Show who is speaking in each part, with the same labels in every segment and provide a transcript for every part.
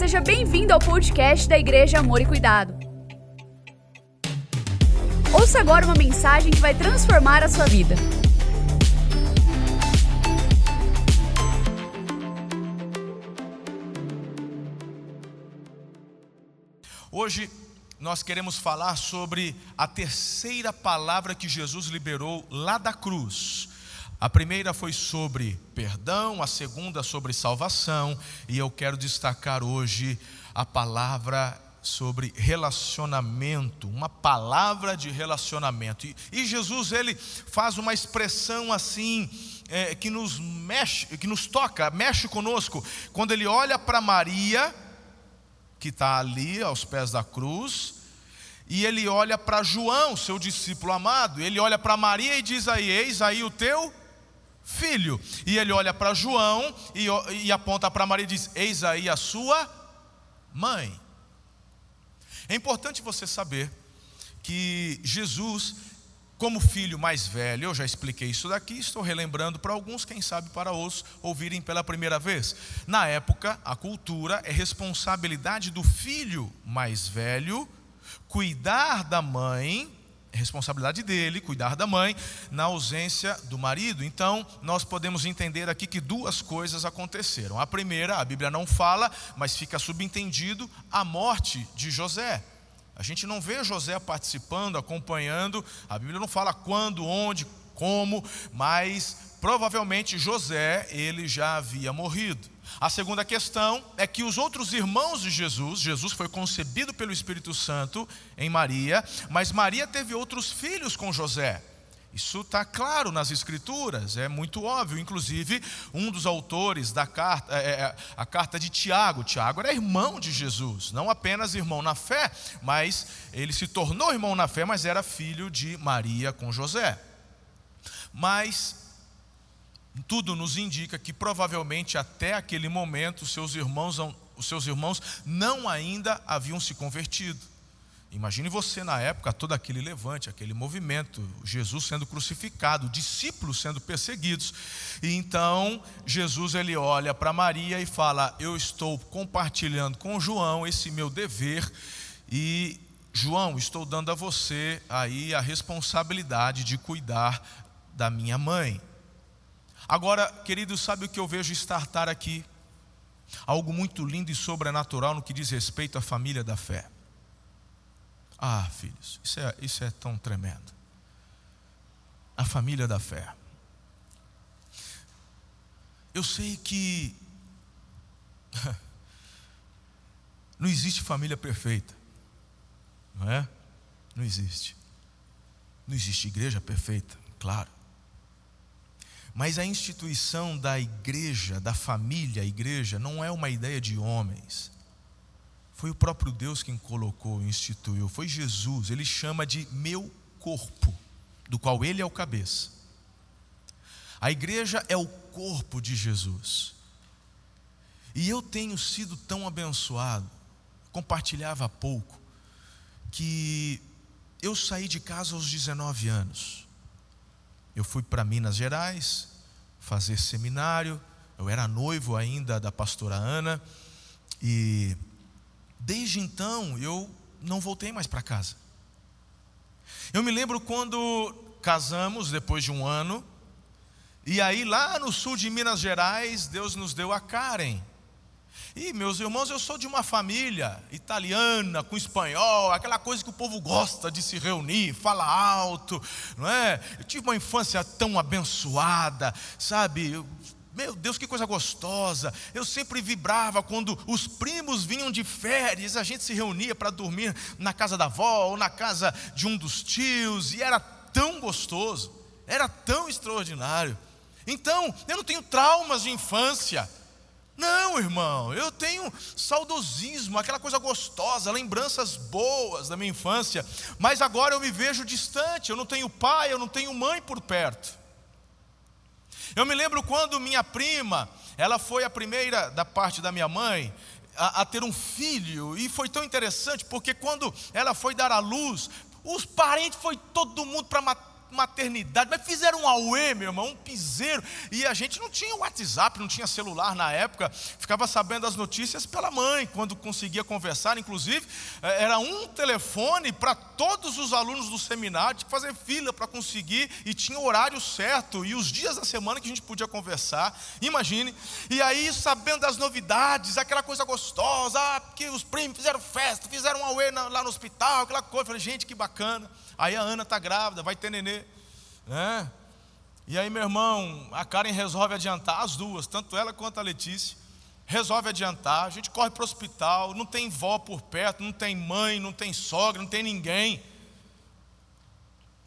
Speaker 1: seja bem-vindo ao podcast da Igreja Amor e Cuidado. Ouça agora uma mensagem que vai transformar a sua vida.
Speaker 2: Hoje nós queremos falar sobre a terceira palavra que Jesus liberou lá da cruz. A primeira foi sobre perdão, a segunda sobre salvação, e eu quero destacar hoje a palavra sobre relacionamento, uma palavra de relacionamento. E, e Jesus ele faz uma expressão assim é, que nos mexe, que nos toca, mexe conosco, quando ele olha para Maria, que está ali aos pés da cruz, e ele olha para João, seu discípulo amado, ele olha para Maria e diz aí: Eis aí o teu filho. E ele olha para João e, e aponta para Maria e diz: Eis aí a sua mãe. É importante você saber que Jesus, como filho mais velho, eu já expliquei isso daqui, estou relembrando para alguns, quem sabe para outros ouvirem pela primeira vez. Na época, a cultura é responsabilidade do filho mais velho cuidar da mãe responsabilidade dele cuidar da mãe na ausência do marido. Então, nós podemos entender aqui que duas coisas aconteceram. A primeira, a Bíblia não fala, mas fica subentendido a morte de José. A gente não vê José participando, acompanhando. A Bíblia não fala quando, onde, como, mas provavelmente José, ele já havia morrido. A segunda questão é que os outros irmãos de Jesus, Jesus foi concebido pelo Espírito Santo em Maria, mas Maria teve outros filhos com José. Isso está claro nas Escrituras, é muito óbvio. Inclusive, um dos autores da carta, é, é, a carta de Tiago, Tiago era irmão de Jesus, não apenas irmão na fé, mas ele se tornou irmão na fé, mas era filho de Maria com José. Mas tudo nos indica que provavelmente até aquele momento seus irmãos, os seus irmãos não ainda haviam se convertido. Imagine você na época, todo aquele levante, aquele movimento, Jesus sendo crucificado, discípulos sendo perseguidos. E então Jesus ele olha para Maria e fala: "Eu estou compartilhando com João esse meu dever e João, estou dando a você aí a responsabilidade de cuidar da minha mãe." Agora, querido, sabe o que eu vejo estartar aqui? Algo muito lindo e sobrenatural no que diz respeito à família da fé. Ah, filhos, isso é, isso é tão tremendo. A família da fé. Eu sei que não existe família perfeita, não é? Não existe. Não existe igreja perfeita, claro. Mas a instituição da igreja, da família, a igreja, não é uma ideia de homens. Foi o próprio Deus quem colocou, instituiu. Foi Jesus. Ele chama de meu corpo, do qual ele é o cabeça. A igreja é o corpo de Jesus. E eu tenho sido tão abençoado, compartilhava há pouco, que eu saí de casa aos 19 anos. Eu fui para Minas Gerais fazer seminário. Eu era noivo ainda da pastora Ana. E desde então eu não voltei mais para casa. Eu me lembro quando casamos, depois de um ano. E aí, lá no sul de Minas Gerais, Deus nos deu a Karen. E meus irmãos, eu sou de uma família italiana, com espanhol, aquela coisa que o povo gosta de se reunir, fala alto, não é? Eu tive uma infância tão abençoada, sabe? Meu Deus, que coisa gostosa. Eu sempre vibrava quando os primos vinham de férias, a gente se reunia para dormir na casa da avó ou na casa de um dos tios, e era tão gostoso, era tão extraordinário. Então, eu não tenho traumas de infância. Não, irmão, eu tenho saudosismo, aquela coisa gostosa, lembranças boas da minha infância, mas agora eu me vejo distante, eu não tenho pai, eu não tenho mãe por perto. Eu me lembro quando minha prima, ela foi a primeira da parte da minha mãe a, a ter um filho, e foi tão interessante, porque quando ela foi dar à luz, os parentes foi todo mundo para maternidade, mas fizeram um auê, meu irmão, um piseiro. E a gente não tinha WhatsApp, não tinha celular na época, ficava sabendo as notícias pela mãe, quando conseguia conversar. Inclusive, eh, era um telefone para todos os alunos do seminário, tinha que fazer fila para conseguir, e tinha o horário certo e os dias da semana que a gente podia conversar. Imagine. E aí, sabendo das novidades, aquela coisa gostosa, ah, porque os primos fizeram festa, fizeram um auê lá no hospital, aquela coisa. Eu falei, gente, que bacana. Aí a Ana está grávida, vai ter nenê. Né? E aí, meu irmão, a Karen resolve adiantar, as duas, tanto ela quanto a Letícia. Resolve adiantar, a gente corre para o hospital, não tem vó por perto, não tem mãe, não tem sogra, não tem ninguém.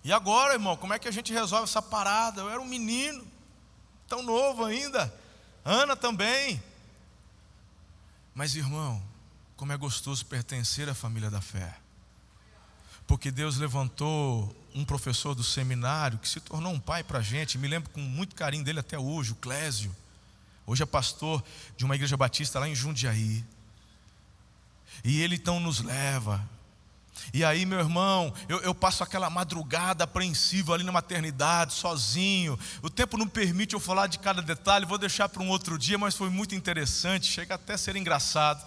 Speaker 2: E agora, irmão, como é que a gente resolve essa parada? Eu era um menino, tão novo ainda. Ana também. Mas, irmão, como é gostoso pertencer à família da fé porque Deus levantou um professor do seminário que se tornou um pai para a gente, me lembro com muito carinho dele até hoje, o Clésio. Hoje é pastor de uma igreja batista lá em Jundiaí. E ele então nos leva. E aí, meu irmão, eu, eu, passo aquela madrugada apreensiva ali na maternidade, sozinho. O tempo não permite eu falar de cada detalhe, vou deixar para um outro dia, mas foi muito interessante, chega até a ser engraçado.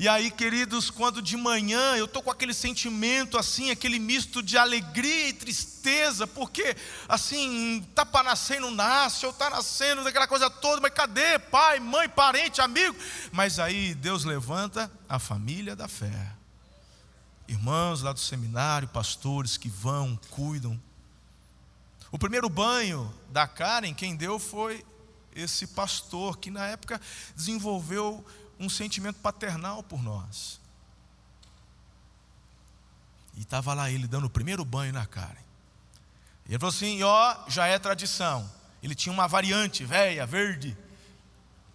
Speaker 2: E aí, queridos, quando de manhã eu estou com aquele sentimento assim, aquele misto de alegria e tristeza, porque assim, está para nascer não nasce, ou está nascendo daquela coisa toda, mas cadê pai, mãe, parente, amigo? Mas aí Deus levanta a família da fé. Irmãos lá do seminário, pastores que vão, cuidam. O primeiro banho da Karen, quem deu foi esse pastor que na época desenvolveu um sentimento paternal por nós. E estava lá ele dando o primeiro banho na Karen. E ele falou assim: ó, já é tradição. Ele tinha uma variante velha, verde.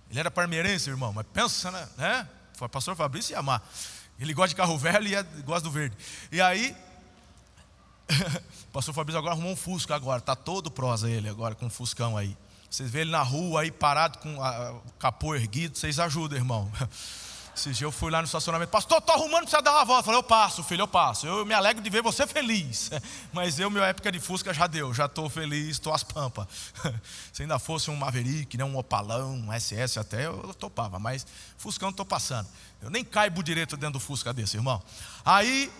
Speaker 2: Ele era parmeirense, irmão, mas pensa, né? né? O pastor Fabrício ia amar. Ele gosta de carro velho e é, gosta do verde. E aí, o pastor Fabrício agora arrumou um Fusca agora, tá todo prosa ele agora com um Fuscão aí. Vocês vê ele na rua aí parado com o capô erguido, vocês ajudam, irmão. Esse dia eu fui lá no estacionamento, pastor, estou arrumando, precisa dar uma volta. Eu falei, eu passo, filho, eu passo. Eu me alegro de ver você feliz. Mas eu, minha época de Fusca já deu, já estou feliz, estou às pampas. Se ainda fosse um Maverick, né, um Opalão, um SS até, eu topava. Mas Fuscão estou passando. Eu nem caibo direito dentro do Fusca desse, irmão. Aí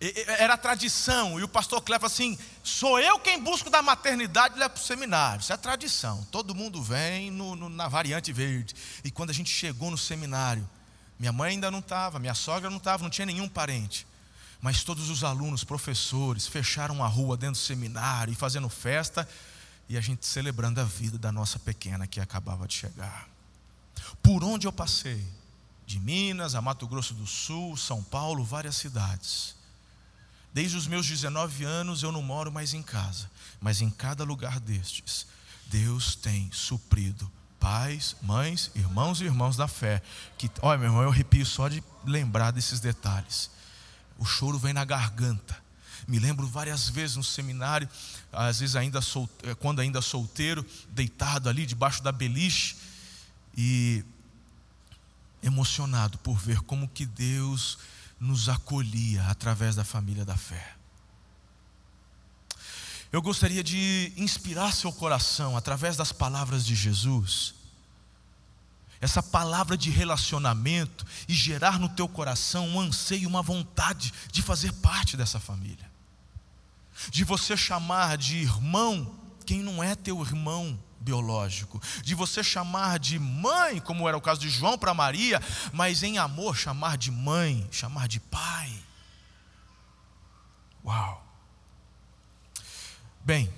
Speaker 2: era tradição, e o pastor Clefa assim: sou eu quem busco da maternidade e levo para o seminário. Isso é tradição. Todo mundo vem no, no, na variante verde. E quando a gente chegou no seminário, minha mãe ainda não estava, minha sogra não estava, não tinha nenhum parente. Mas todos os alunos, professores, fecharam a rua dentro do seminário e fazendo festa, e a gente celebrando a vida da nossa pequena que acabava de chegar. Por onde eu passei? De Minas a Mato Grosso do Sul, São Paulo, várias cidades Desde os meus 19 anos eu não moro mais em casa, mas em cada lugar destes, Deus tem suprido pais, mães, irmãos e irmãos da fé. Que, olha, meu irmão, eu arrepio só de lembrar desses detalhes. O choro vem na garganta. Me lembro várias vezes no seminário, às vezes ainda solteiro, quando ainda solteiro, deitado ali debaixo da beliche e emocionado por ver como que Deus nos acolhia através da família da fé. Eu gostaria de inspirar seu coração através das palavras de Jesus, essa palavra de relacionamento e gerar no teu coração um anseio, uma vontade de fazer parte dessa família, de você chamar de irmão quem não é teu irmão biológico, de você chamar de mãe, como era o caso de João para Maria, mas em amor chamar de mãe, chamar de pai. Uau! Bem,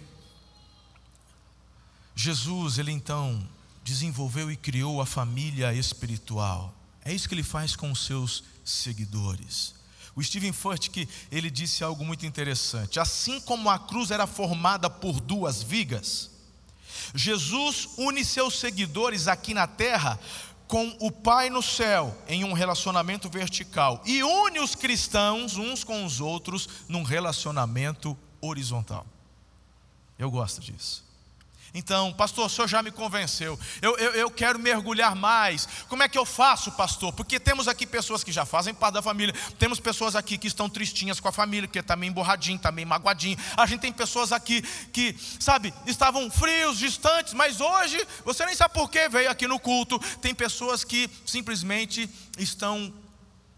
Speaker 2: Jesus, ele então desenvolveu e criou a família espiritual. É isso que ele faz com os seus seguidores. O Stephen Furtick, ele disse algo muito interessante. Assim como a cruz era formada por duas vigas, Jesus une seus seguidores aqui na terra com o Pai no céu, em um relacionamento vertical, e une os cristãos uns com os outros num relacionamento horizontal. Eu gosto disso. Então, pastor, o senhor já me convenceu. Eu, eu, eu, quero mergulhar mais. Como é que eu faço, pastor? Porque temos aqui pessoas que já fazem parte da família. Temos pessoas aqui que estão tristinhas com a família, que está meio emborradinho, está meio magoadinho. A gente tem pessoas aqui que, sabe, estavam frios, distantes, mas hoje, você nem sabe por que veio aqui no culto. Tem pessoas que simplesmente estão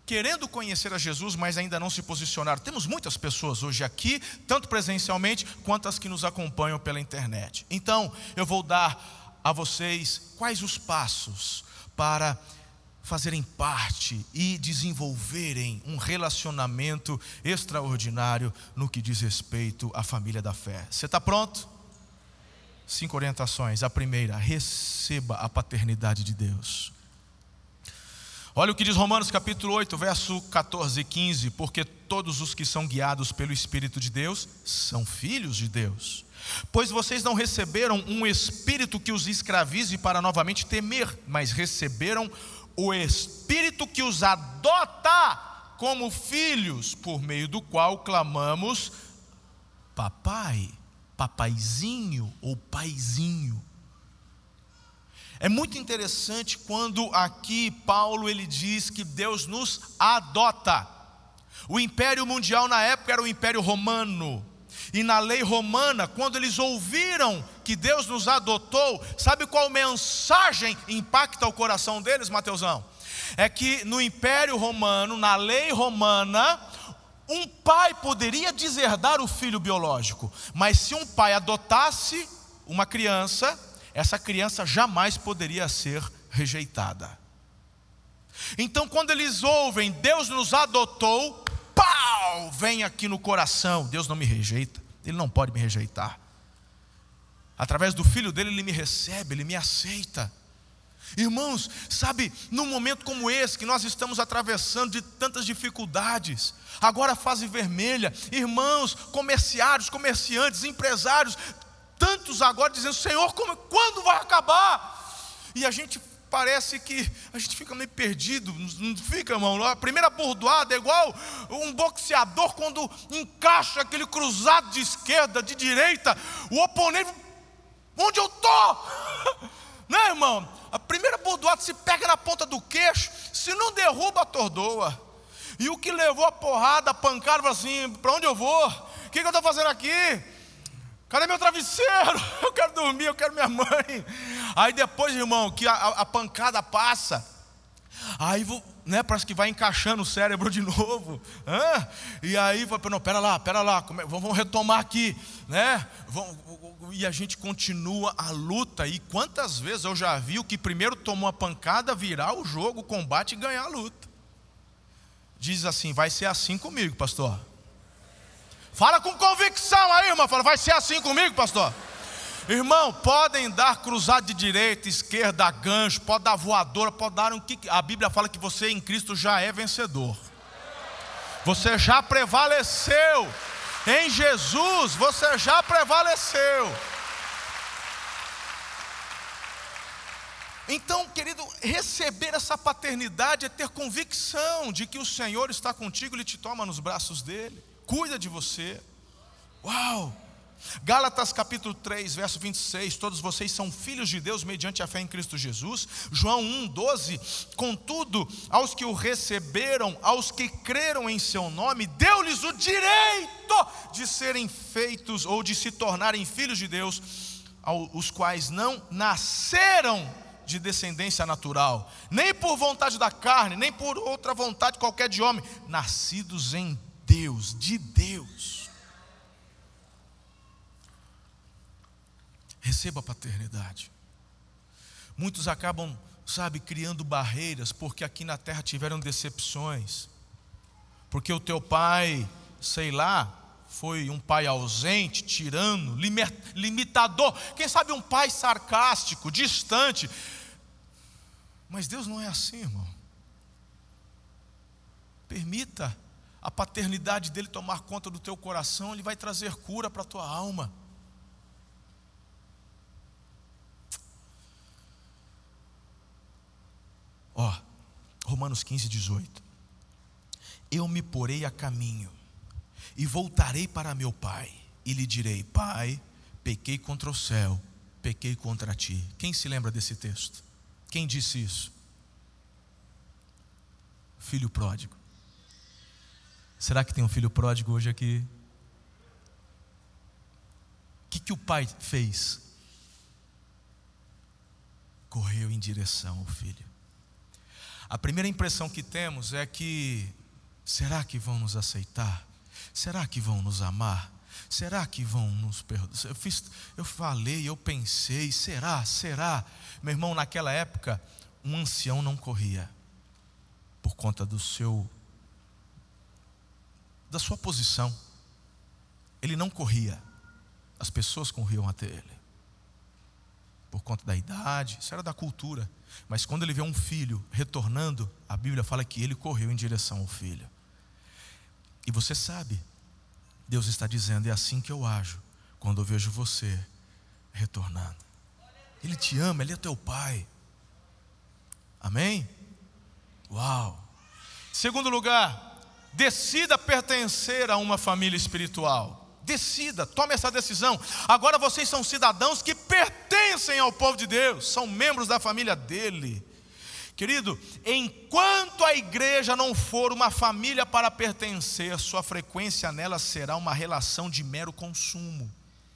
Speaker 2: querendo conhecer a Jesus, mas ainda não se posicionaram. Temos muitas pessoas hoje aqui, tanto presencialmente quanto as que nos acompanham pela internet. Então, eu vou dar a vocês quais os passos para fazerem parte e desenvolverem um relacionamento extraordinário no que diz respeito à família da fé. Você está pronto? Cinco orientações. A primeira, receba a paternidade de Deus. Olha o que diz Romanos capítulo 8, verso 14 e 15: Porque todos os que são guiados pelo Espírito de Deus são filhos de Deus. Pois vocês não receberam um espírito que os escravize para novamente temer, mas receberam o espírito que os adota como filhos, por meio do qual clamamos: Papai, papaizinho ou paizinho. É muito interessante quando aqui Paulo ele diz que Deus nos adota. O império mundial na época era o império romano. E na lei romana, quando eles ouviram que Deus nos adotou, sabe qual mensagem impacta o coração deles, Mateusão? É que no império romano, na lei romana, um pai poderia deserdar o filho biológico, mas se um pai adotasse uma criança, essa criança jamais poderia ser rejeitada. Então, quando eles ouvem, Deus nos adotou, pau, vem aqui no coração: Deus não me rejeita, Ele não pode me rejeitar. Através do filho dele, Ele me recebe, Ele me aceita. Irmãos, sabe, num momento como esse que nós estamos atravessando de tantas dificuldades, agora fase vermelha, irmãos, comerciários, comerciantes, empresários, tantos agora dizendo: Senhor, como, quando vai acabar? E a gente parece que a gente fica meio perdido, não fica, irmão? A primeira bordoada é igual um boxeador quando encaixa aquele cruzado de esquerda, de direita, o oponente, onde eu estou? Né, irmão? A primeira bordoada se pega na ponta do queixo, se não derruba, atordoa. E o que levou a porrada, a pancada, assim: para onde eu vou? O que, que eu estou fazendo aqui? Cadê meu travesseiro? Eu quero dormir, eu quero minha mãe. Aí depois, irmão, que a, a pancada passa, aí né, parece que vai encaixando o cérebro de novo. Hã? E aí, não, pera lá, pera lá, vamos retomar aqui, né? E a gente continua a luta. E quantas vezes eu já vi o que primeiro tomou a pancada virar o jogo, o combate e ganhar a luta. Diz assim: vai ser assim comigo, pastor. Fala com convicção aí, irmão. Fala, vai ser assim comigo, pastor? Irmão, podem dar cruzado de direita, esquerda, gancho, pode dar voadora, pode dar um que a Bíblia fala que você em Cristo já é vencedor. Você já prevaleceu. Em Jesus você já prevaleceu. Então, querido, receber essa paternidade é ter convicção de que o Senhor está contigo, Ele te toma nos braços dele cuida de você. Uau! Gálatas capítulo 3, verso 26, todos vocês são filhos de Deus mediante a fé em Cristo Jesus. João 1, 12, contudo, aos que o receberam, aos que creram em seu nome, deu-lhes o direito de serem feitos ou de se tornarem filhos de Deus, os quais não nasceram de descendência natural, nem por vontade da carne, nem por outra vontade qualquer de homem, nascidos em Deus, de Deus. Receba a paternidade. Muitos acabam, sabe, criando barreiras porque aqui na terra tiveram decepções. Porque o teu pai, sei lá, foi um pai ausente, tirano, limitador. Quem sabe um pai sarcástico, distante. Mas Deus não é assim, irmão. Permita a paternidade dele tomar conta do teu coração, ele vai trazer cura para a tua alma. Ó, Romanos 15, 18. Eu me porei a caminho e voltarei para meu pai, e lhe direi: Pai, pequei contra o céu pequei contra ti. Quem se lembra desse texto? Quem disse isso? Filho pródigo. Será que tem um filho pródigo hoje aqui? O que, que o pai fez? Correu em direção ao filho. A primeira impressão que temos é que será que vão nos aceitar? Será que vão nos amar? Será que vão nos perdoar? Eu, fiz, eu falei, eu pensei, será? Será? Meu irmão, naquela época, um ancião não corria por conta do seu da sua posição. Ele não corria. As pessoas corriam até ele. Por conta da idade, isso era da cultura. Mas quando ele vê um filho retornando, a Bíblia fala que ele correu em direção ao filho. E você sabe, Deus está dizendo: é assim que eu ajo quando eu vejo você retornando. Ele te ama, Ele é teu Pai. Amém? Uau! Segundo lugar, decida pertencer a uma família espiritual. Decida, tome essa decisão. Agora vocês são cidadãos que pertencem ao povo de Deus, são membros da família dele. Querido, enquanto a igreja não for uma família para pertencer, sua frequência nela será uma relação de mero consumo.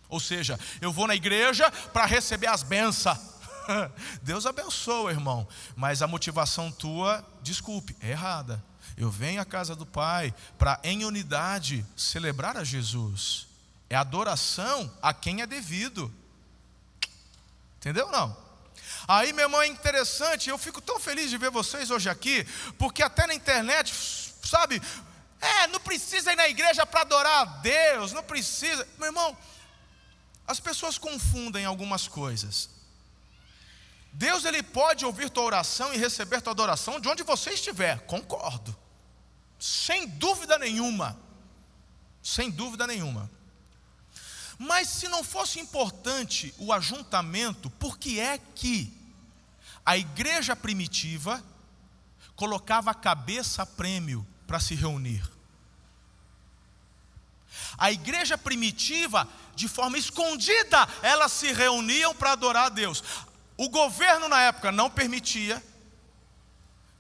Speaker 2: Ou seja, eu vou na igreja para receber as bênçãos. Deus abençoa, irmão, mas a motivação tua, desculpe, é errada. Eu venho à casa do Pai para, em unidade, celebrar a Jesus. É adoração a quem é devido. Entendeu não? Aí, meu irmão, é interessante, eu fico tão feliz de ver vocês hoje aqui, porque até na internet, sabe, é, não precisa ir na igreja para adorar a Deus, não precisa. Meu irmão, as pessoas confundem algumas coisas. Deus ele pode ouvir tua oração e receber tua adoração de onde você estiver, concordo. Sem dúvida nenhuma. Sem dúvida nenhuma. Mas se não fosse importante o ajuntamento, por que é que a igreja primitiva colocava a cabeça a prêmio para se reunir. A igreja primitiva, de forma escondida, elas se reuniam para adorar a Deus. O governo na época não permitia,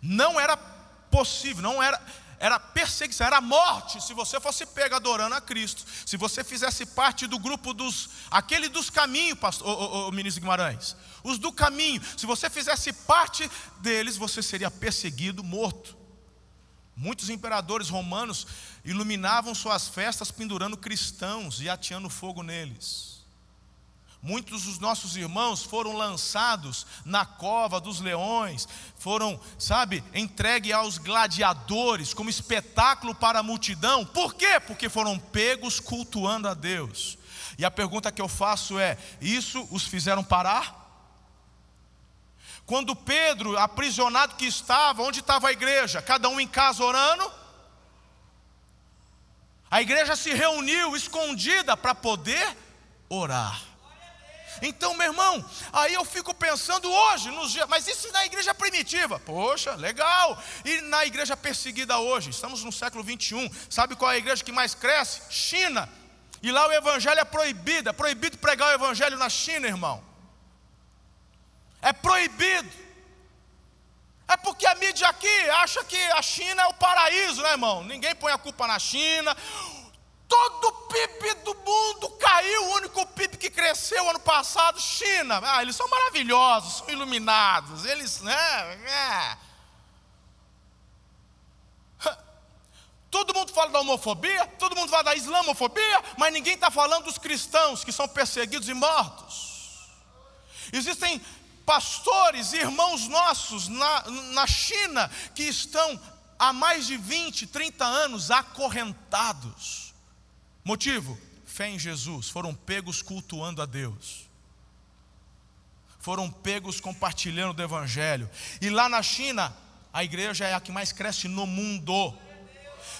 Speaker 2: não era possível, não era era perseguição, era morte se você fosse pego adorando a Cristo. Se você fizesse parte do grupo dos, aquele dos caminhos, pastor, o ministro Guimarães, os do caminho, se você fizesse parte deles, você seria perseguido, morto. Muitos imperadores romanos iluminavam suas festas pendurando cristãos e ateando fogo neles. Muitos dos nossos irmãos foram lançados na cova dos leões, foram, sabe, entregue aos gladiadores como espetáculo para a multidão. Por quê? Porque foram pegos cultuando a Deus. E a pergunta que eu faço é: isso os fizeram parar? Quando Pedro, aprisionado que estava, onde estava a igreja? Cada um em casa orando. A igreja se reuniu escondida para poder orar. Então, meu irmão, aí eu fico pensando hoje, nos dias, mas isso na igreja primitiva? Poxa, legal. E na igreja perseguida hoje? Estamos no século 21. Sabe qual é a igreja que mais cresce? China. E lá o evangelho é proibido. É proibido pregar o evangelho na China, irmão. É proibido. É porque a mídia aqui acha que a China é o paraíso, né, irmão? Ninguém põe a culpa na China. Todo o PIB do mundo caiu, o único PIB que cresceu ano passado, China. Ah, eles são maravilhosos, são iluminados, eles, né? É. Todo mundo fala da homofobia, todo mundo fala da islamofobia, mas ninguém está falando dos cristãos que são perseguidos e mortos. Existem pastores, irmãos nossos na, na China, que estão há mais de 20, 30 anos acorrentados Motivo? Fé em Jesus. Foram pegos cultuando a Deus. Foram pegos compartilhando do Evangelho. E lá na China, a igreja é a que mais cresce no mundo.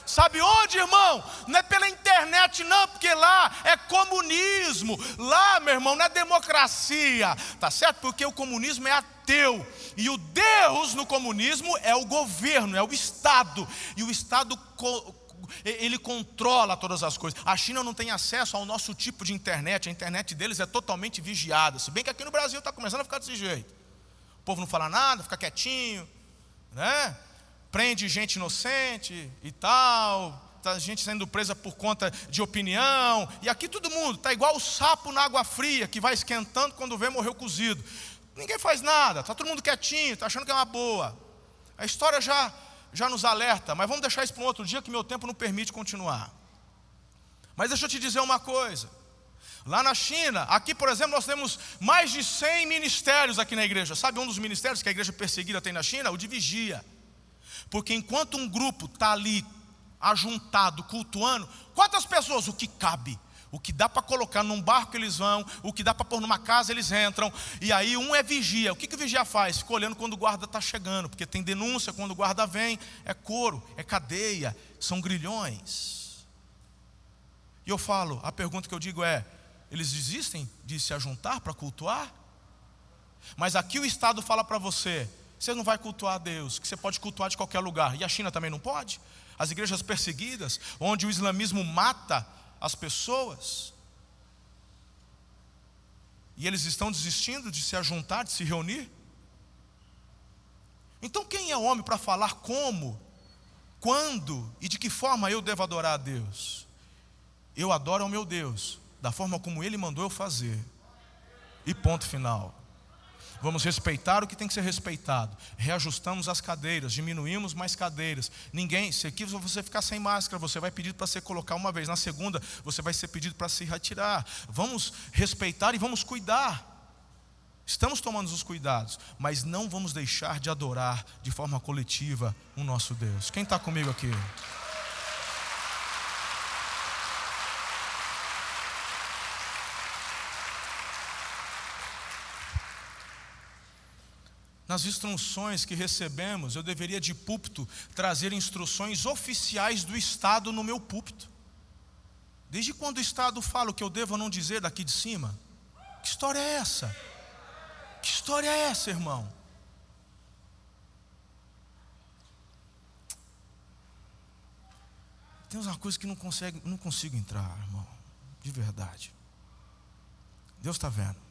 Speaker 2: Sabe onde, irmão? Não é pela internet, não, porque lá é comunismo. Lá, meu irmão, não é democracia. Tá certo? Porque o comunismo é ateu. E o Deus no comunismo é o governo, é o Estado. E o Estado ele controla todas as coisas. A China não tem acesso ao nosso tipo de internet, a internet deles é totalmente vigiada. Se bem que aqui no Brasil está começando a ficar desse jeito. O povo não fala nada, fica quietinho, né? Prende gente inocente e tal, tá gente sendo presa por conta de opinião. E aqui todo mundo está igual o sapo na água fria, que vai esquentando quando vê morreu cozido. Ninguém faz nada, está todo mundo quietinho, está achando que é uma boa. A história já já nos alerta, mas vamos deixar isso para um outro dia que meu tempo não permite continuar. Mas deixa eu te dizer uma coisa. Lá na China, aqui por exemplo, nós temos mais de 100 ministérios aqui na igreja. Sabe um dos ministérios que a igreja perseguida tem na China? O de vigia. Porque enquanto um grupo está ali ajuntado, cultuando, quantas pessoas? O que cabe? O que dá para colocar num barco eles vão, o que dá para pôr numa casa eles entram. E aí um é vigia. O que, que o vigia faz? Fica olhando quando o guarda está chegando, porque tem denúncia quando o guarda vem, é couro, é cadeia, são grilhões. E eu falo, a pergunta que eu digo é: eles desistem de se ajuntar para cultuar? Mas aqui o Estado fala para você: você não vai cultuar a Deus, que você pode cultuar de qualquer lugar. E a China também não pode? As igrejas perseguidas, onde o islamismo mata as pessoas. E eles estão desistindo de se ajuntar, de se reunir. Então, quem é homem para falar como, quando e de que forma eu devo adorar a Deus? Eu adoro ao meu Deus, da forma como Ele mandou eu fazer. E ponto final. Vamos respeitar o que tem que ser respeitado. Reajustamos as cadeiras, diminuímos mais cadeiras. Ninguém, se aqui você ficar sem máscara, você vai pedir para se colocar uma vez. Na segunda, você vai ser pedido para se retirar. Vamos respeitar e vamos cuidar. Estamos tomando os cuidados, mas não vamos deixar de adorar de forma coletiva o nosso Deus. Quem está comigo aqui? Nas instruções que recebemos, eu deveria de púlpito trazer instruções oficiais do Estado no meu púlpito. Desde quando o Estado fala o que eu devo ou não dizer daqui de cima? Que história é essa? Que história é essa, irmão? Tem uma coisa que não, consegue, não consigo entrar, irmão, de verdade. Deus está vendo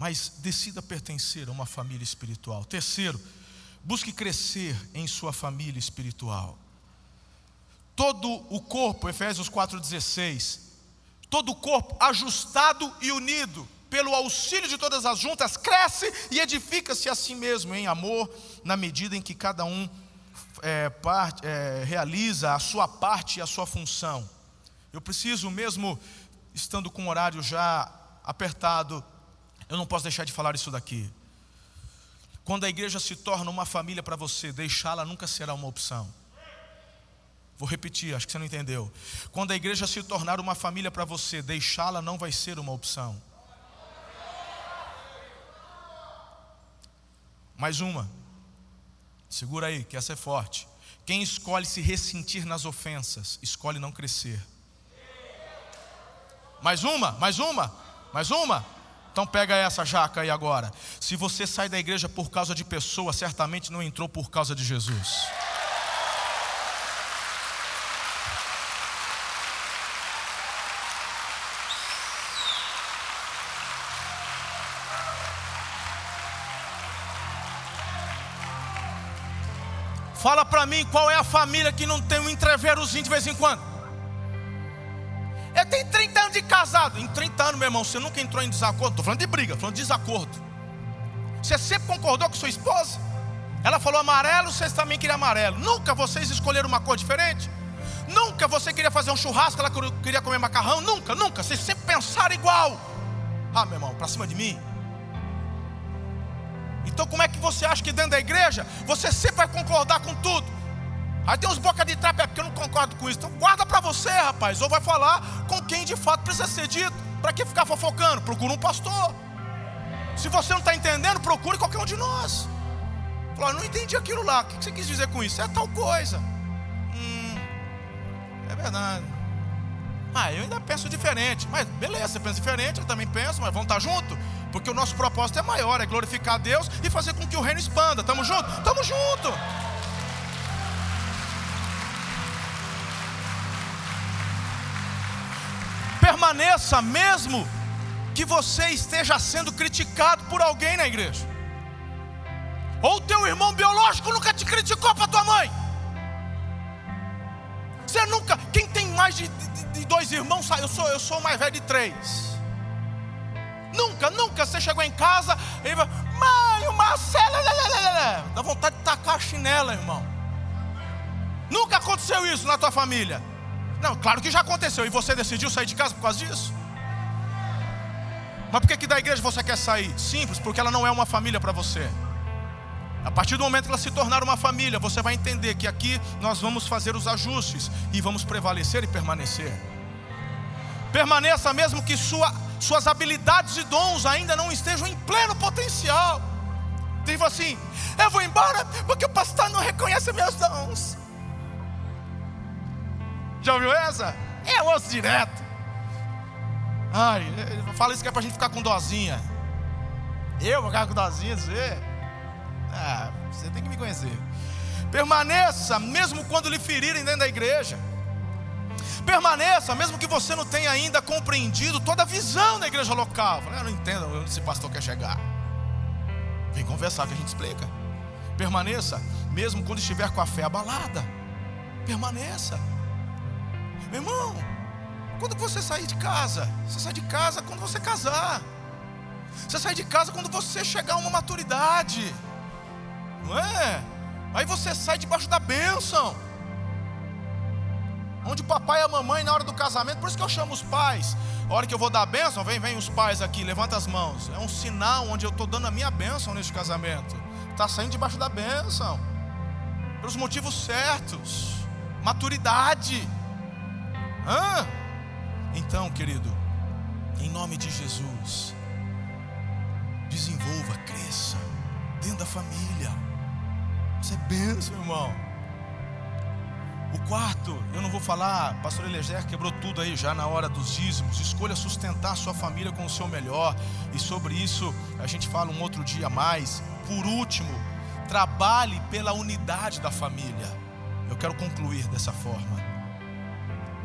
Speaker 2: mas decida pertencer a uma família espiritual. Terceiro, busque crescer em sua família espiritual. Todo o corpo, Efésios 4,16, todo o corpo ajustado e unido, pelo auxílio de todas as juntas, cresce e edifica-se a si mesmo em amor, na medida em que cada um é, parte, é, realiza a sua parte e a sua função. Eu preciso, mesmo estando com o horário já apertado, eu não posso deixar de falar isso daqui. Quando a igreja se torna uma família para você, deixá-la nunca será uma opção. Vou repetir, acho que você não entendeu. Quando a igreja se tornar uma família para você, deixá-la não vai ser uma opção. Mais uma. Segura aí, que essa é forte. Quem escolhe se ressentir nas ofensas, escolhe não crescer. Mais uma, mais uma, mais uma. Então pega essa jaca aí agora. Se você sai da igreja por causa de pessoa, certamente não entrou por causa de Jesus. Fala para mim qual é a família que não tem um entreverozinho de vez em quando. Eu tenho 30 anos de casado. Em 30 anos, meu irmão, você nunca entrou em desacordo. Estou falando de briga, falando de desacordo. Você sempre concordou com sua esposa? Ela falou amarelo, vocês também queriam amarelo. Nunca vocês escolheram uma cor diferente? Nunca você queria fazer um churrasco, ela queria comer macarrão? Nunca, nunca. Vocês sempre pensaram igual. Ah, meu irmão, para cima de mim. Então, como é que você acha que dentro da igreja você sempre vai concordar com tudo? Aí tem uns boca de trapo, é porque eu não concordo com isso. Então guarda para você, rapaz. Ou vai falar com quem de fato precisa ser dito. Para que ficar fofocando? Procura um pastor. Se você não está entendendo, procure qualquer um de nós. Fala, não entendi aquilo lá. O que você quis dizer com isso? É tal coisa. Hum, é verdade. Ah, eu ainda penso diferente. Mas beleza, você pensa diferente, eu também penso, mas vamos estar tá junto. Porque o nosso propósito é maior, é glorificar Deus e fazer com que o reino expanda. Tamo junto? Tamo junto. Permaneça mesmo que você esteja sendo criticado por alguém na igreja. Ou teu irmão biológico nunca te criticou para tua mãe. Você nunca. Quem tem mais de, de, de dois irmãos, eu sou, eu sou o mais velho de três. Nunca, nunca você chegou em casa e vai, mãe, o Marcelo, dá vontade de tacar a chinela, irmão. Nunca aconteceu isso na tua família. Não, claro que já aconteceu. E você decidiu sair de casa por causa disso? Mas por que, que da igreja você quer sair? Simples, porque ela não é uma família para você. A partir do momento que ela se tornar uma família, você vai entender que aqui nós vamos fazer os ajustes e vamos prevalecer e permanecer. Permaneça mesmo que sua, suas habilidades e dons ainda não estejam em pleno potencial. Diz assim: Eu vou embora porque o pastor não reconhece meus dons. Já ouviu essa? É osso direto. Ai, fala isso que é pra gente ficar com dozinha. Eu vou ficar com dozinha, você? Ah, você tem que me conhecer. Permaneça, mesmo quando lhe ferirem dentro da igreja. Permaneça, mesmo que você não tenha ainda compreendido toda a visão da igreja local. Eu não entendo onde esse pastor quer chegar. Vem conversar que a gente explica. Permaneça, mesmo quando estiver com a fé abalada. Permaneça. Meu irmão, quando você sair de casa, você sai de casa quando você casar. Você sai de casa quando você chegar a uma maturidade. Não é? Aí você sai debaixo da bênção. Onde o papai e a mamãe na hora do casamento, por isso que eu chamo os pais. A hora que eu vou dar a bênção, vem, vem os pais aqui, levanta as mãos. É um sinal onde eu estou dando a minha bênção neste casamento. Está saindo debaixo da bênção. Pelos motivos certos. Maturidade. Hã? Então, querido, em nome de Jesus, desenvolva, cresça dentro da família. Isso é bênção, irmão. O quarto, eu não vou falar, pastor Eleger quebrou tudo aí já na hora dos dízimos. Escolha sustentar sua família com o seu melhor. E sobre isso a gente fala um outro dia mais. Por último, trabalhe pela unidade da família. Eu quero concluir dessa forma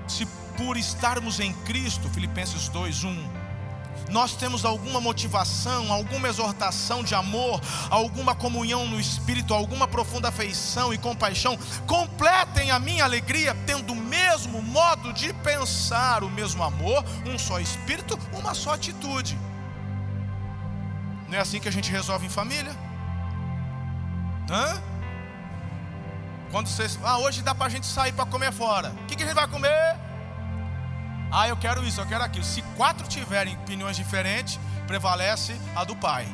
Speaker 2: se por estarmos em Cristo, Filipenses 2:1, nós temos alguma motivação, alguma exortação de amor, alguma comunhão no espírito, alguma profunda afeição e compaixão, completem a minha alegria tendo o mesmo modo de pensar, o mesmo amor, um só espírito, uma só atitude. Não é assim que a gente resolve em família? Hã? Quando vocês, ah, hoje dá para a gente sair para comer fora. O que, que a gente vai comer? Ah, eu quero isso, eu quero aquilo. Se quatro tiverem opiniões diferentes, prevalece a do pai.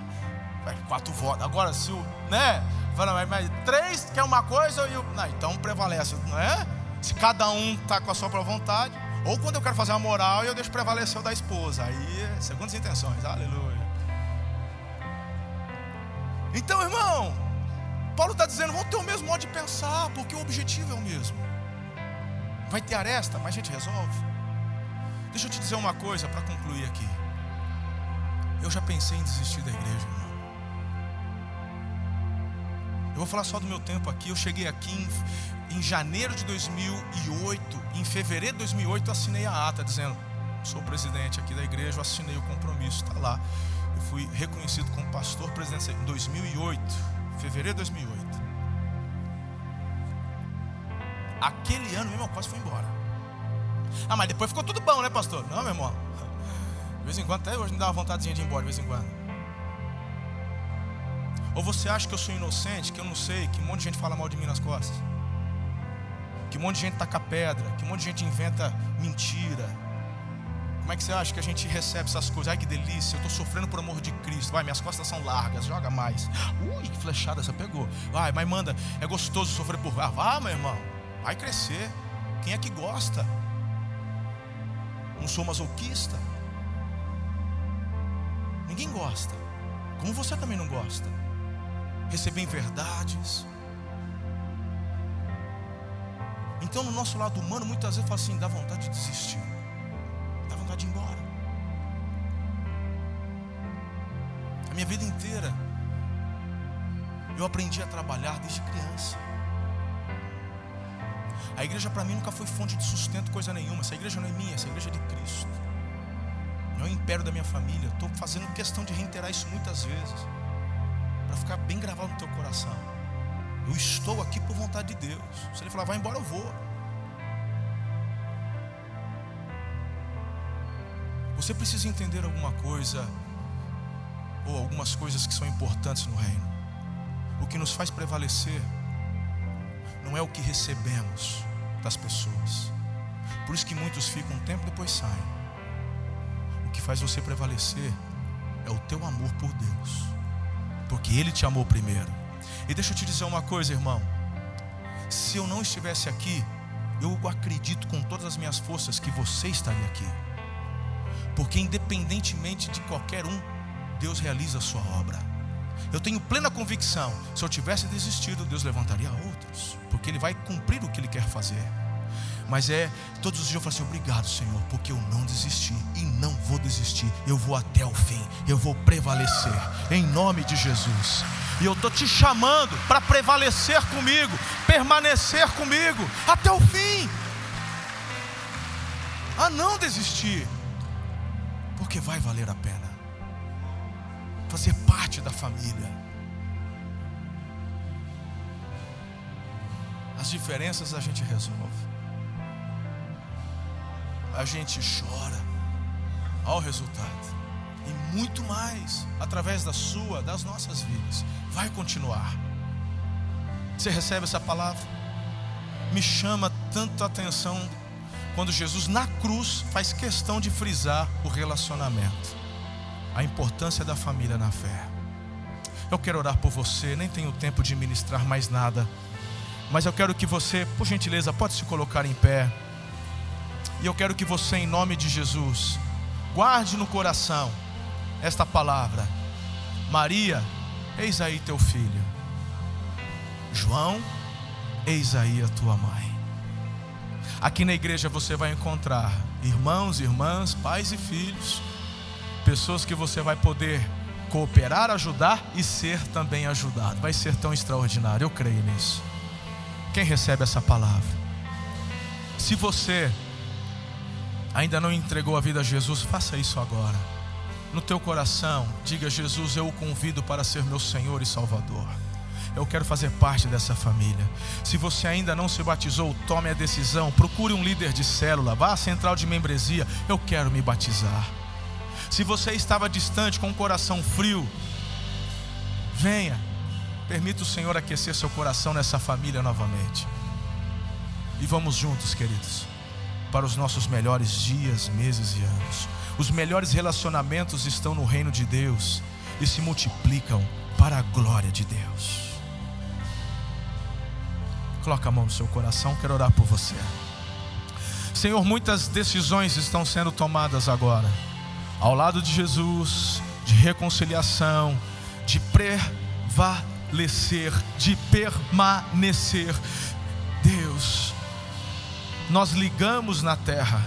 Speaker 2: Quatro votos. Agora, se o, né? Mas três quer uma coisa e o. Não, então prevalece, não é? Se cada um está com a sua própria vontade. Ou quando eu quero fazer uma moral, eu deixo prevalecer o da esposa. Aí, segundo as intenções. Aleluia. Então, irmão, Paulo está dizendo: vão ter o mesmo modo de pensar, porque o objetivo é o mesmo. Vai ter aresta, mas a gente resolve. Deixa eu te dizer uma coisa para concluir aqui. Eu já pensei em desistir da igreja, irmão. Eu vou falar só do meu tempo aqui. Eu cheguei aqui em, em janeiro de 2008. Em fevereiro de 2008, eu assinei a ata dizendo: sou presidente aqui da igreja. Eu assinei o compromisso, está lá. Eu fui reconhecido como pastor presidente em 2008 fevereiro de 2008. Aquele ano, meu irmão, quase foi embora. Ah, mas depois ficou tudo bom, né, pastor? Não, meu irmão. De vez em quando, até hoje me dá uma vontadezinha de ir embora, de vez em quando. Ou você acha que eu sou inocente, que eu não sei, que um monte de gente fala mal de mim nas costas? Que um monte de gente taca pedra, que um monte de gente inventa mentira, como é que você acha que a gente recebe essas coisas? Ai que delícia, eu estou sofrendo por amor de Cristo. Vai, minhas costas são largas, joga mais. Ui, que flechada você pegou. Vai, mas manda, é gostoso sofrer por. Ah, vá, meu irmão, vai crescer. Quem é que gosta? Não sou masoquista. Ninguém gosta. Como você também não gosta. Receber verdades. Então, no nosso lado humano, muitas vezes fala assim: dá vontade de desistir vontade de ir embora. A minha vida inteira, eu aprendi a trabalhar desde criança. A igreja para mim nunca foi fonte de sustento, coisa nenhuma. Essa igreja não é minha, essa igreja é de Cristo. é o império da minha família. Estou fazendo questão de reiterar isso muitas vezes, para ficar bem gravado no teu coração. Eu estou aqui por vontade de Deus. Se ele falar, vai embora, eu vou. Você precisa entender alguma coisa, ou algumas coisas que são importantes no reino. O que nos faz prevalecer não é o que recebemos das pessoas. Por isso que muitos ficam um tempo depois saem. O que faz você prevalecer é o teu amor por Deus. Porque Ele te amou primeiro. E deixa eu te dizer uma coisa, irmão. Se eu não estivesse aqui, eu acredito com todas as minhas forças que você estaria aqui. Porque independentemente de qualquer um, Deus realiza a sua obra. Eu tenho plena convicção, se eu tivesse desistido, Deus levantaria outros, porque Ele vai cumprir o que Ele quer fazer. Mas é, todos os dias eu falo assim: obrigado, Senhor, porque eu não desisti e não vou desistir. Eu vou até o fim, eu vou prevalecer, em nome de Jesus. E eu estou te chamando para prevalecer comigo, permanecer comigo até o fim. A não desistir, porque vai valer a pena fazer parte da família. As diferenças a gente resolve. A gente chora ao resultado. E muito mais através da sua, das nossas vidas. Vai continuar. Você recebe essa palavra? Me chama tanto a atenção quando Jesus na cruz faz questão de frisar o relacionamento a importância da família na fé. Eu quero orar por você, nem tenho tempo de ministrar mais nada, mas eu quero que você, por gentileza, pode se colocar em pé. E eu quero que você, em nome de Jesus, guarde no coração esta palavra: Maria, eis aí teu filho. João, eis aí a tua mãe. Aqui na igreja você vai encontrar irmãos, irmãs, pais e filhos pessoas que você vai poder cooperar, ajudar e ser também ajudado. Vai ser tão extraordinário, eu creio nisso. Quem recebe essa palavra? Se você ainda não entregou a vida a Jesus, faça isso agora. No teu coração, diga: Jesus, eu o convido para ser meu Senhor e Salvador. Eu quero fazer parte dessa família. Se você ainda não se batizou, tome a decisão. Procure um líder de célula, vá à central de membresia. Eu quero me batizar. Se você estava distante com o coração frio, venha. Permita o Senhor aquecer seu coração nessa família novamente. E vamos juntos, queridos, para os nossos melhores dias, meses e anos. Os melhores relacionamentos estão no reino de Deus e se multiplicam para a glória de Deus. Coloca a mão no seu coração, quero orar por você. Senhor, muitas decisões estão sendo tomadas agora ao lado de Jesus, de reconciliação, de prevalecer, de permanecer. Deus, nós ligamos na terra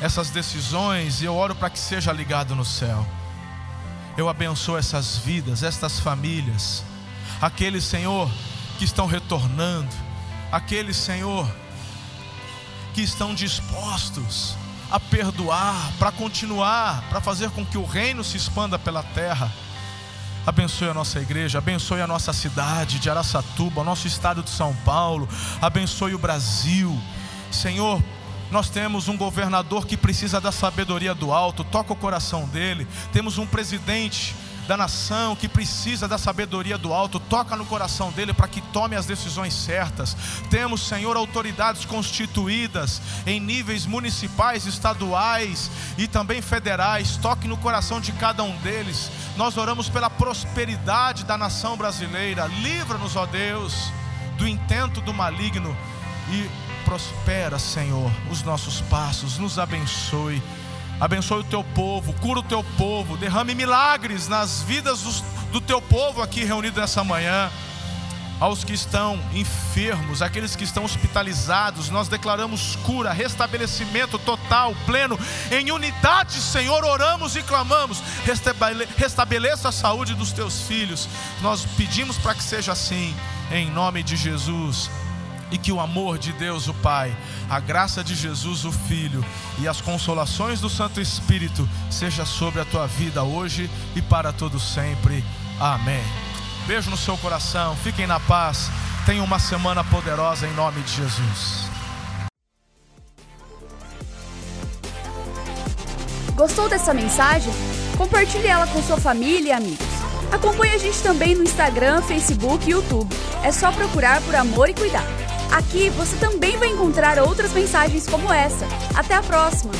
Speaker 2: essas decisões e eu oro para que seja ligado no céu. Eu abençoo essas vidas, estas famílias, aqueles, Senhor, que estão retornando, aqueles, Senhor, que estão dispostos a perdoar, para continuar, para fazer com que o reino se expanda pela terra. Abençoe a nossa igreja, abençoe a nossa cidade de Araçatuba, nosso estado de São Paulo, abençoe o Brasil. Senhor, nós temos um governador que precisa da sabedoria do alto, toca o coração dele. Temos um presidente da nação que precisa da sabedoria do alto, toca no coração dele para que tome as decisões certas. Temos, Senhor, autoridades constituídas em níveis municipais, estaduais e também federais, toque no coração de cada um deles. Nós oramos pela prosperidade da nação brasileira. Livra-nos, ó Deus, do intento do maligno e prospera, Senhor, os nossos passos, nos abençoe Abençoe o teu povo, cura o teu povo, derrame milagres nas vidas dos, do teu povo aqui reunido nessa manhã. Aos que estão enfermos, aqueles que estão hospitalizados, nós declaramos cura, restabelecimento total, pleno, em unidade, Senhor, oramos e clamamos. Restabeleça a saúde dos teus filhos. Nós pedimos para que seja assim, em nome de Jesus. E que o amor de Deus, o Pai, a graça de Jesus, o Filho, e as consolações do Santo Espírito seja sobre a tua vida hoje e para todo sempre. Amém. Beijo no seu coração. Fiquem na paz. Tenham uma semana poderosa em nome de Jesus.
Speaker 1: Gostou dessa mensagem? Compartilhe ela com sua família e amigos. Acompanhe a gente também no Instagram, Facebook e YouTube. É só procurar por Amor e Cuidar. Aqui você também vai encontrar outras mensagens como essa. Até a próxima!